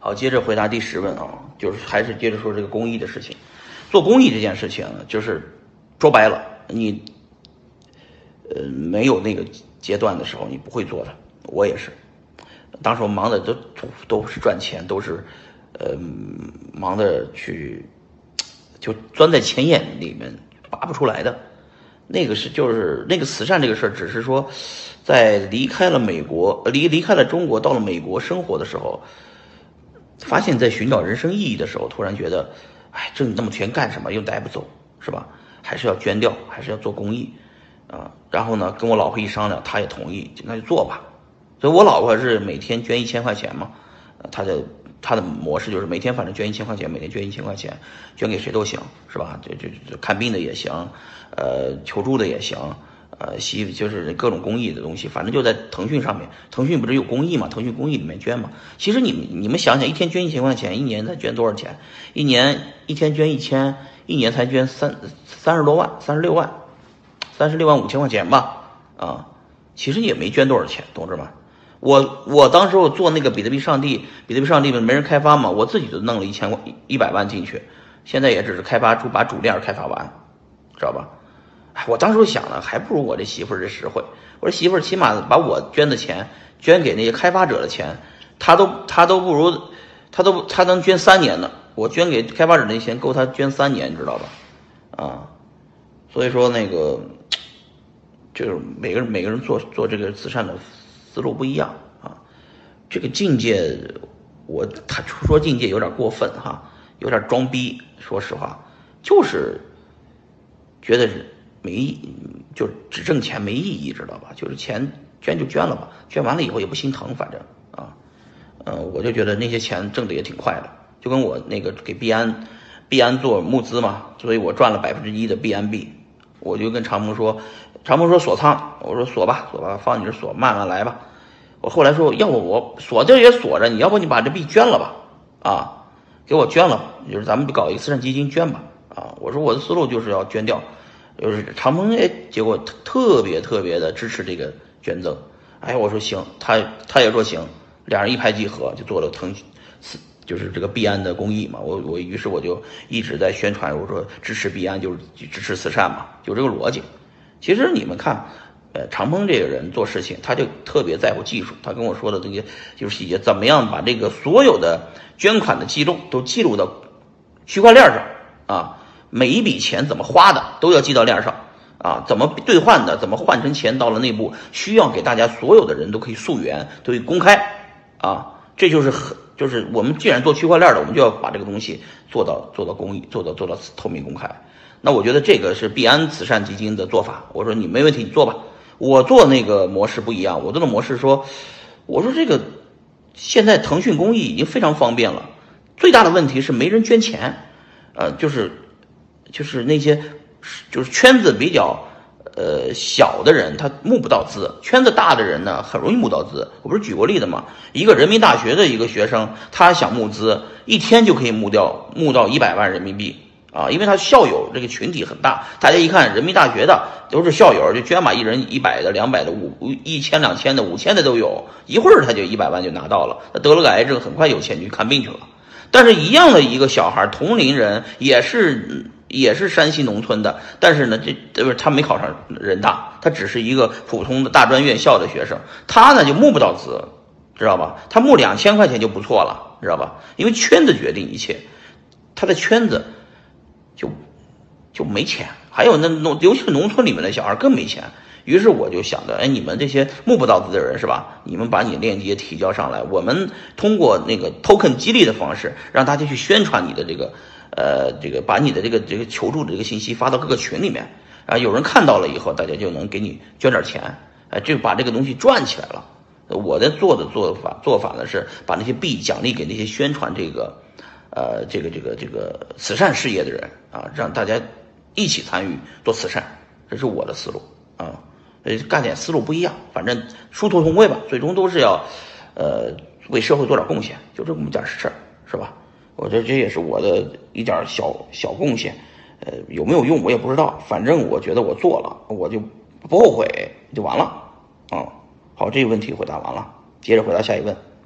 好，接着回答第十问啊，就是还是接着说这个公益的事情。做公益这件事情，就是说白了，你呃没有那个阶段的时候，你不会做的。我也是，当时我忙的都都是赚钱，都是呃忙的去就钻在钱眼里面拔不出来的。那个是就是那个慈善这个事儿，只是说在离开了美国，离离开了中国，到了美国生活的时候。发现，在寻找人生意义的时候，突然觉得，哎，挣那么钱干什么？又带不走，是吧？还是要捐掉，还是要做公益，啊？然后呢，跟我老婆一商量，她也同意，那就做吧。所以我老婆是每天捐一千块钱嘛，她的她的模式就是每天反正捐一千块钱，每天捐一千块钱，捐给谁都行，是吧？就就就看病的也行，呃，求助的也行。呃，洗就是各种公益的东西，反正就在腾讯上面。腾讯不是有公益嘛？腾讯公益里面捐嘛。其实你们你们想想，一天捐一千块钱，一年才捐多少钱？一年一天捐一千，一年才捐三三十多万，三十六万，三十六万五千块钱吧？啊，其实也没捐多少钱，同志们。我我当时我做那个比特币上帝，比特币上帝没人开发嘛，我自己就弄了一千万一百万进去，现在也只是开发出把主链开发完，知道吧？我当时想了，还不如我这媳妇儿这实惠。我说媳妇儿起码把我捐的钱捐给那些开发者的钱，他都他都不如，他都他能捐三年呢。我捐给开发者那钱够他捐三年，你知道吧？啊，所以说那个就是每个人每个人做做这个慈善的思路不一样啊。这个境界，我他说境界有点过分哈，有点装逼。说实话，就是觉得是。没，就只挣钱没意义，知道吧？就是钱捐就捐了吧，捐完了以后也不心疼，反正啊，嗯，我就觉得那些钱挣的也挺快的，就跟我那个给币安，币安做募资嘛，所以我赚了百分之一的币安币，我就跟长鹏说，长鹏说锁仓，我说锁吧，锁吧，放你这锁，慢慢来吧。我后来说，要不我锁着也锁着，你要不你把这币捐了吧，啊，给我捐了，就是咱们搞一个慈善基金捐吧，啊，我说我的思路就是要捐掉。就是长鹏哎，结果特特别特别的支持这个捐赠，哎，我说行，他他也说行，两人一拍即合，就做了腾讯，就是这个币安的公益嘛。我我于是我就一直在宣传，我说支持币安就是支持慈善嘛，就这个逻辑。其实你们看，呃，长鹏这个人做事情，他就特别在乎技术。他跟我说的这些就是细节，怎么样把这个所有的捐款的记录都记录到区块链上啊。每一笔钱怎么花的都要记到链上，啊，怎么兑换的，怎么换成钱到了内部，需要给大家所有的人都可以溯源，都可以公开，啊，这就是很就是我们既然做区块链的，我们就要把这个东西做到做到公益，做到做到透明公开。那我觉得这个是币安慈善基金的做法。我说你没问题，你做吧。我做那个模式不一样，我做的模式说，我说这个现在腾讯公益已经非常方便了，最大的问题是没人捐钱，呃，就是。就是那些，就是圈子比较，呃小的人，他募不到资；圈子大的人呢，很容易募到资。我不是举过例子吗？一个人民大学的一个学生，他想募资，一天就可以募掉募到一百万人民币啊！因为他校友这个群体很大，大家一看人民大学的都是校友，就捐吧，一人一百的、两百的、五一千、两千的、五千的都有，一会儿他就一百万就拿到了。他得了个癌症，很快有钱去看病去了。但是，一样的一个小孩，同龄人也是。也是山西农村的，但是呢，这不是他没考上人大，他只是一个普通的大专院校的学生，他呢就募不到资，知道吧？他募两千块钱就不错了，知道吧？因为圈子决定一切，他的圈子就就没钱，还有那农，尤其是农村里面的小孩更没钱。于是我就想着，哎，你们这些募不到资的人是吧？你们把你链接提交上来，我们通过那个 token 激励的方式，让大家去宣传你的这个。呃，这个把你的这个这个求助的这个信息发到各个群里面，啊，有人看到了以后，大家就能给你捐点钱，哎，就把这个东西赚起来了。我在做的做法做法呢是把那些币奖励给那些宣传这个，呃，这个这个这个慈善事业的人啊，让大家一起参与做慈善，这是我的思路啊。呃，干点思路不一样，反正殊途同归吧，最终都是要，呃，为社会做点贡献，就这么点事儿，是吧？我这这也是我的一点小小贡献，呃，有没有用我也不知道，反正我觉得我做了，我就不后悔，就完了，啊，好，这个问题回答完了，接着回答下一问。